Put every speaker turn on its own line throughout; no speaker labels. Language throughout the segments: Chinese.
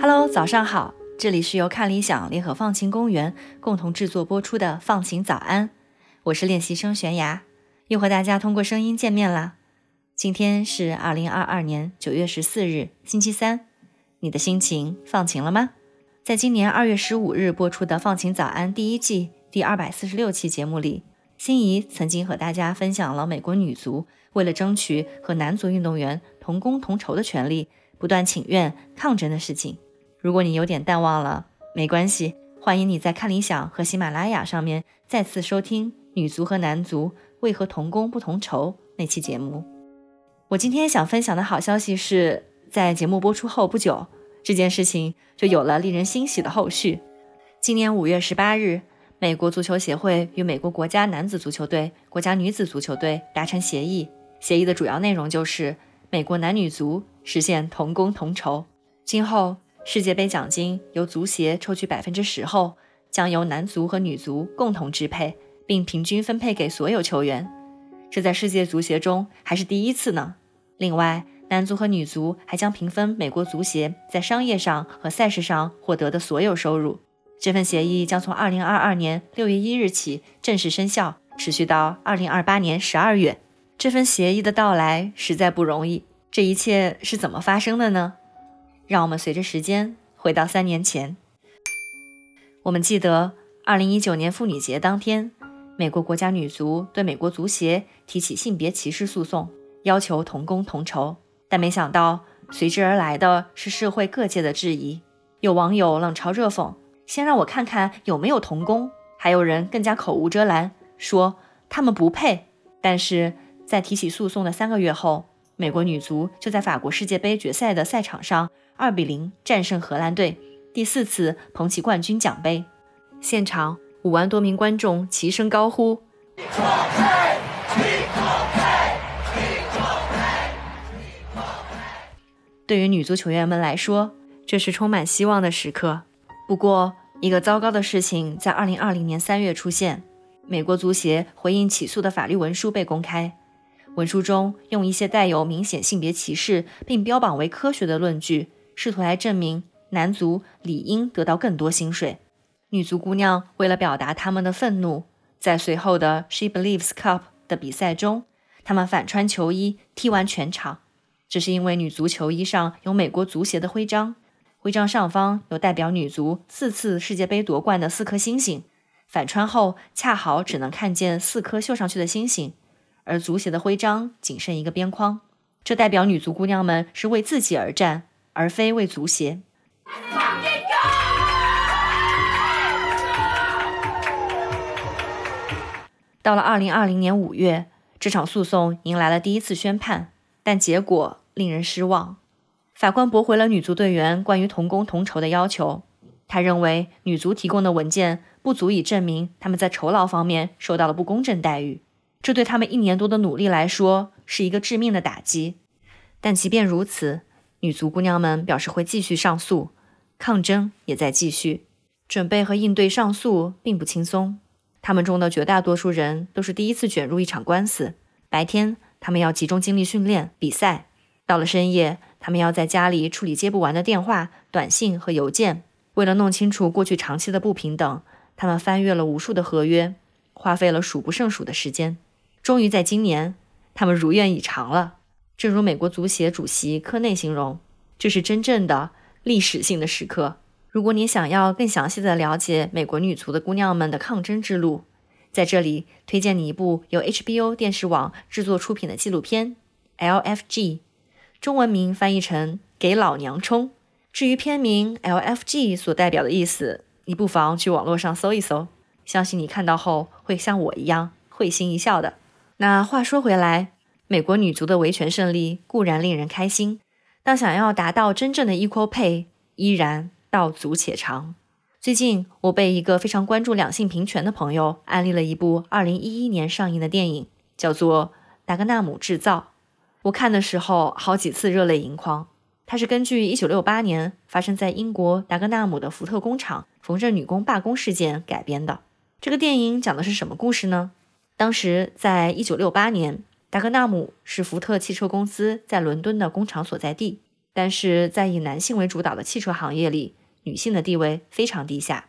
Hello，早上好，这里是由看理想联合放晴公园共同制作播出的《放晴早安》，我是练习生悬崖，又和大家通过声音见面啦。今天是二零二二年九月十四日，星期三，你的心情放晴了吗？在今年二月十五日播出的《放晴早安》第一季第二百四十六期节目里，心仪曾经和大家分享了美国女足为了争取和男足运动员同工同酬的权利，不断请愿抗争的事情。如果你有点淡忘了，没关系，欢迎你在看理想和喜马拉雅上面再次收听女足和男足为何同工不同酬那期节目。我今天想分享的好消息是，在节目播出后不久，这件事情就有了令人欣喜的后续。今年五月十八日，美国足球协会与美国国家男子足球队、国家女子足球队达成协议，协议的主要内容就是美国男女足实现同工同酬，今后。世界杯奖金由足协抽取百分之十后，将由男足和女足共同支配，并平均分配给所有球员。这在世界足协中还是第一次呢。另外，男足和女足还将平分美国足协在商业上和赛事上获得的所有收入。这份协议将从二零二二年六月一日起正式生效，持续到二零二八年十二月。这份协议的到来实在不容易。这一切是怎么发生的呢？让我们随着时间回到三年前。我们记得，二零一九年妇女节当天，美国国家女足对美国足协提起性别歧视诉讼，要求同工同酬。但没想到，随之而来的是社会各界的质疑。有网友冷嘲热讽：“先让我看看有没有童工。”还有人更加口无遮拦，说他们不配。但是在提起诉讼的三个月后，美国女足就在法国世界杯决赛的赛场上。二比零战胜荷兰队，第四次捧起冠军奖杯。现场五万多名观众齐声高呼：“对于女足球员们来说，这是充满希望的时刻。不过，一个糟糕的事情在二零二零年三月出现：美国足协回应起诉的法律文书被公开，文书中用一些带有明显性别歧视并标榜为科学的论据。试图来证明男足理应得到更多薪水。女足姑娘为了表达他们的愤怒，在随后的 She Believes Cup 的比赛中，她们反穿球衣踢完全场。这是因为女足球衣上有美国足协的徽章，徽章上方有代表女足四次世界杯夺冠的四颗星星。反穿后恰好只能看见四颗绣上去的星星，而足协的徽章仅剩一个边框。这代表女足姑娘们是为自己而战。而非为足协。到了二零二零年五月，这场诉讼迎来了第一次宣判，但结果令人失望。法官驳回了女足队员关于同工同酬的要求。他认为女足提供的文件不足以证明他们在酬劳方面受到了不公正待遇，这对他们一年多的努力来说是一个致命的打击。但即便如此，女足姑娘们表示会继续上诉，抗争也在继续。准备和应对上诉并不轻松，他们中的绝大多数人都是第一次卷入一场官司。白天，他们要集中精力训练、比赛；到了深夜，他们要在家里处理接不完的电话、短信和邮件。为了弄清楚过去长期的不平等，他们翻阅了无数的合约，花费了数不胜数的时间。终于在今年，他们如愿以偿了。正如美国足协主席科内形容，这是真正的历史性的时刻。如果你想要更详细的了解美国女足的姑娘们的抗争之路，在这里推荐你一部由 HBO 电视网制作出品的纪录片《LFG》，中文名翻译成《给老娘冲》。至于片名 LFG 所代表的意思，你不妨去网络上搜一搜，相信你看到后会像我一样会心一笑的。那话说回来。美国女足的维权胜利固然令人开心，但想要达到真正的 equal pay，依然道阻且长。最近，我被一个非常关注两性平权的朋友安利了一部2011年上映的电影，叫做《达格纳姆制造》。我看的时候好几次热泪盈眶。它是根据1968年发生在英国达格纳姆的福特工厂缝纫女工罢工事件改编的。这个电影讲的是什么故事呢？当时在1968年，达格纳姆是福特汽车公司在伦敦的工厂所在地，但是在以男性为主导的汽车行业里，女性的地位非常低下。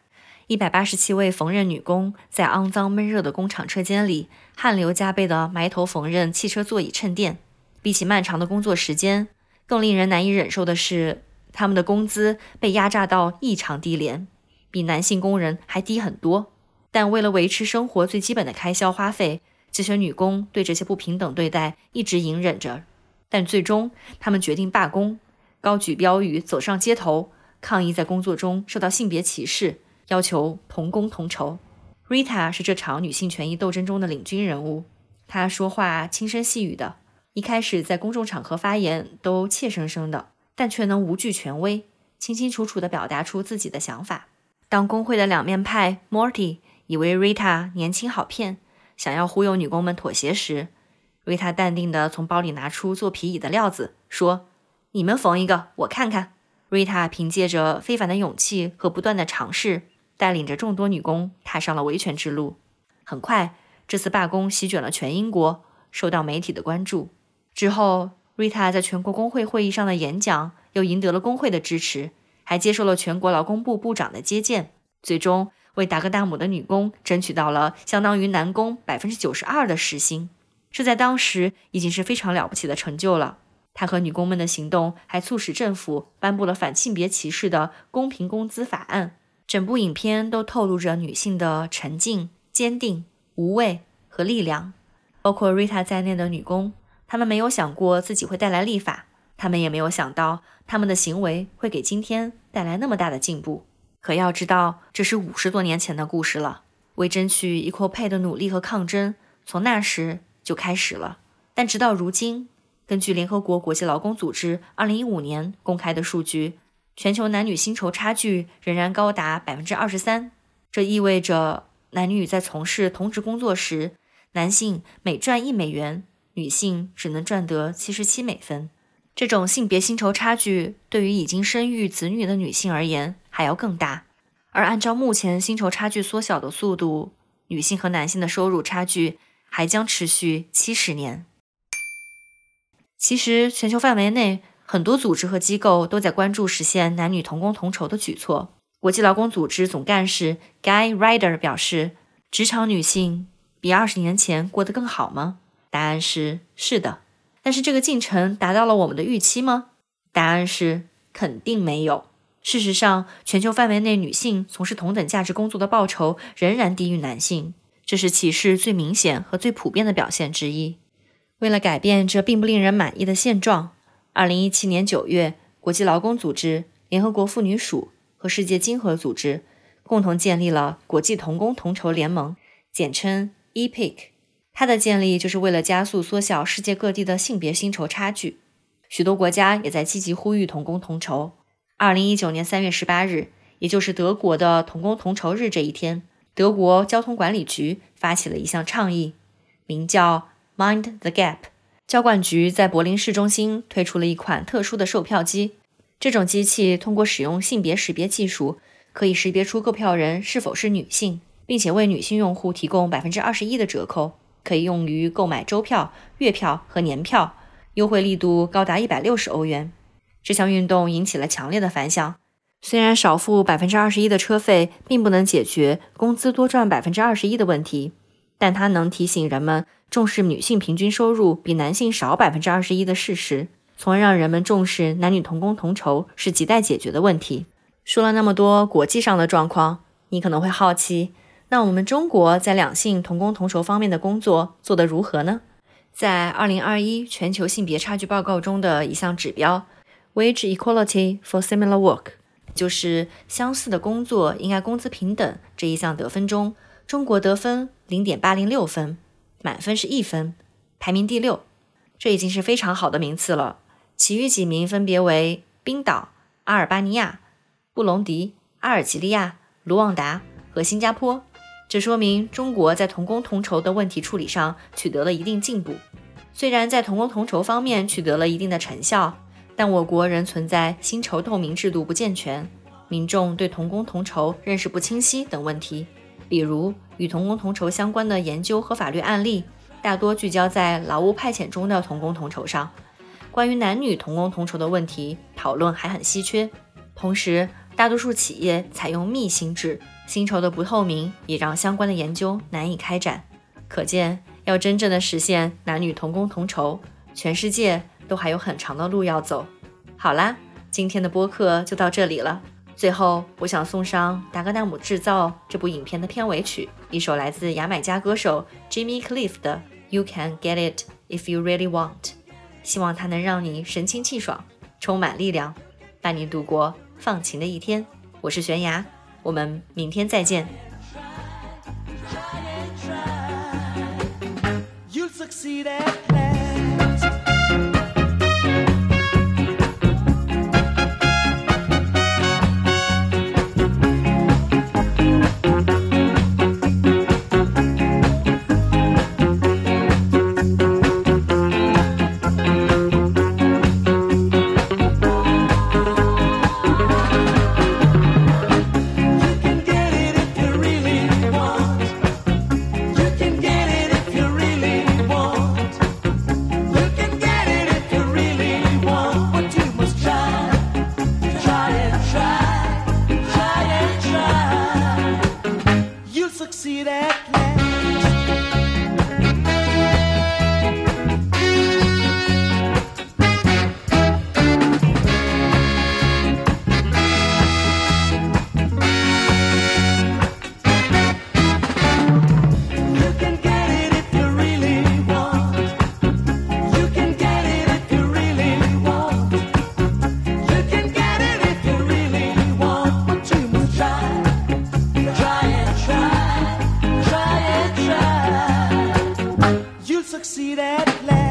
一百八十七位缝纫女工在肮脏闷热的工厂车间里，汗流浃背地埋头缝纫汽车座椅衬垫。比起漫长的工作时间，更令人难以忍受的是，他们的工资被压榨到异常低廉，比男性工人还低很多。但为了维持生活最基本的开销花费，这些女工对这些不平等对待一直隐忍着。但最终，他们决定罢工，高举标语走上街头，抗议在工作中受到性别歧视。要求同工同酬。Rita 是这场女性权益斗争中的领军人物。她说话轻声细语的，一开始在公众场合发言都怯生生的，但却能无惧权威，清清楚楚地表达出自己的想法。当工会的两面派 Morty 以为 Rita 年轻好骗，想要忽悠女工们妥协时，Rita 淡定地从包里拿出做皮椅的料子，说：“你们缝一个，我看看。瑞塔凭借着非凡的勇气和不断的尝试。带领着众多女工踏上了维权之路。很快，这次罢工席卷了全英国，受到媒体的关注。之后瑞塔在全国工会会议上的演讲又赢得了工会的支持，还接受了全国劳工部部长的接见，最终为达格纳姆的女工争取到了相当于男工百分之九十二的时薪。这在当时已经是非常了不起的成就了。他和女工们的行动还促使政府颁布了反性别歧视的公平工资法案。整部影片都透露着女性的沉静、坚定、无畏和力量。包括 Rita 在内的女工，她们没有想过自己会带来立法，她们也没有想到她们的行为会给今天带来那么大的进步。可要知道，这是五十多年前的故事了。为争取 equal pay 的努力和抗争，从那时就开始了。但直到如今，根据联合国国际劳工组织2015年公开的数据。全球男女薪酬差距仍然高达百分之二十三，这意味着男女在从事同职工作时，男性每赚一美元，女性只能赚得七十七美分。这种性别薪酬差距对于已经生育子女的女性而言还要更大。而按照目前薪酬差距缩小的速度，女性和男性的收入差距还将持续七十年。其实，全球范围内。很多组织和机构都在关注实现男女同工同酬的举措。国际劳工组织总干事 Guy Ryder 表示：“职场女性比二十年前过得更好吗？”答案是是的。但是这个进程达到了我们的预期吗？答案是肯定没有。事实上，全球范围内女性从事同等价值工作的报酬仍然低于男性，这是歧视最明显和最普遍的表现之一。为了改变这并不令人满意的现状。二零一七年九月，国际劳工组织、联合国妇女署和世界经合组织共同建立了国际同工同酬联盟，简称 EPIC。它的建立就是为了加速缩小世界各地的性别薪酬差距。许多国家也在积极呼吁同工同酬。二零一九年三月十八日，也就是德国的同工同酬日这一天，德国交通管理局发起了一项倡议，名叫 “Mind the Gap”。交管局在柏林市中心推出了一款特殊的售票机。这种机器通过使用性别识别技术，可以识别出购票人是否是女性，并且为女性用户提供百分之二十一的折扣，可以用于购买周票、月票和年票，优惠力度高达一百六十欧元。这项运动引起了强烈的反响。虽然少付百分之二十一的车费并不能解决工资多赚百分之二十一的问题，但它能提醒人们。重视女性平均收入比男性少百分之二十一的事实，从而让人们重视男女同工同酬是亟待解决的问题。说了那么多国际上的状况，你可能会好奇，那我们中国在两性同工同酬方面的工作做得如何呢？在二零二一全球性别差距报告中的一项指标 “Wage Equality for Similar Work”，就是相似的工作应该工资平等这一项得分中，中国得分零点八零六分。满分是一分，排名第六，这已经是非常好的名次了。其余几名分别为冰岛、阿尔巴尼亚、布隆迪、阿尔及利亚、卢旺达和新加坡。这说明中国在同工同酬的问题处理上取得了一定进步。虽然在同工同酬方面取得了一定的成效，但我国仍存在薪酬透明制度不健全、民众对同工同酬认识不清晰等问题。比如，与同工同酬相关的研究和法律案例，大多聚焦在劳务派遣中的同工同酬上。关于男女同工同酬的问题，讨论还很稀缺。同时，大多数企业采用密薪制，薪酬的不透明也让相关的研究难以开展。可见，要真正的实现男女同工同酬，全世界都还有很长的路要走。好啦，今天的播客就到这里了。最后，我想送上《达格纳姆制造》这部影片的片尾曲，一首来自牙买加歌手 Jimmy Cliff 的《You Can Get It If You Really Want》，希望它能让你神清气爽，充满力量，伴你度过。放晴的一天，我是悬崖，我们明天再见。
succeed at last.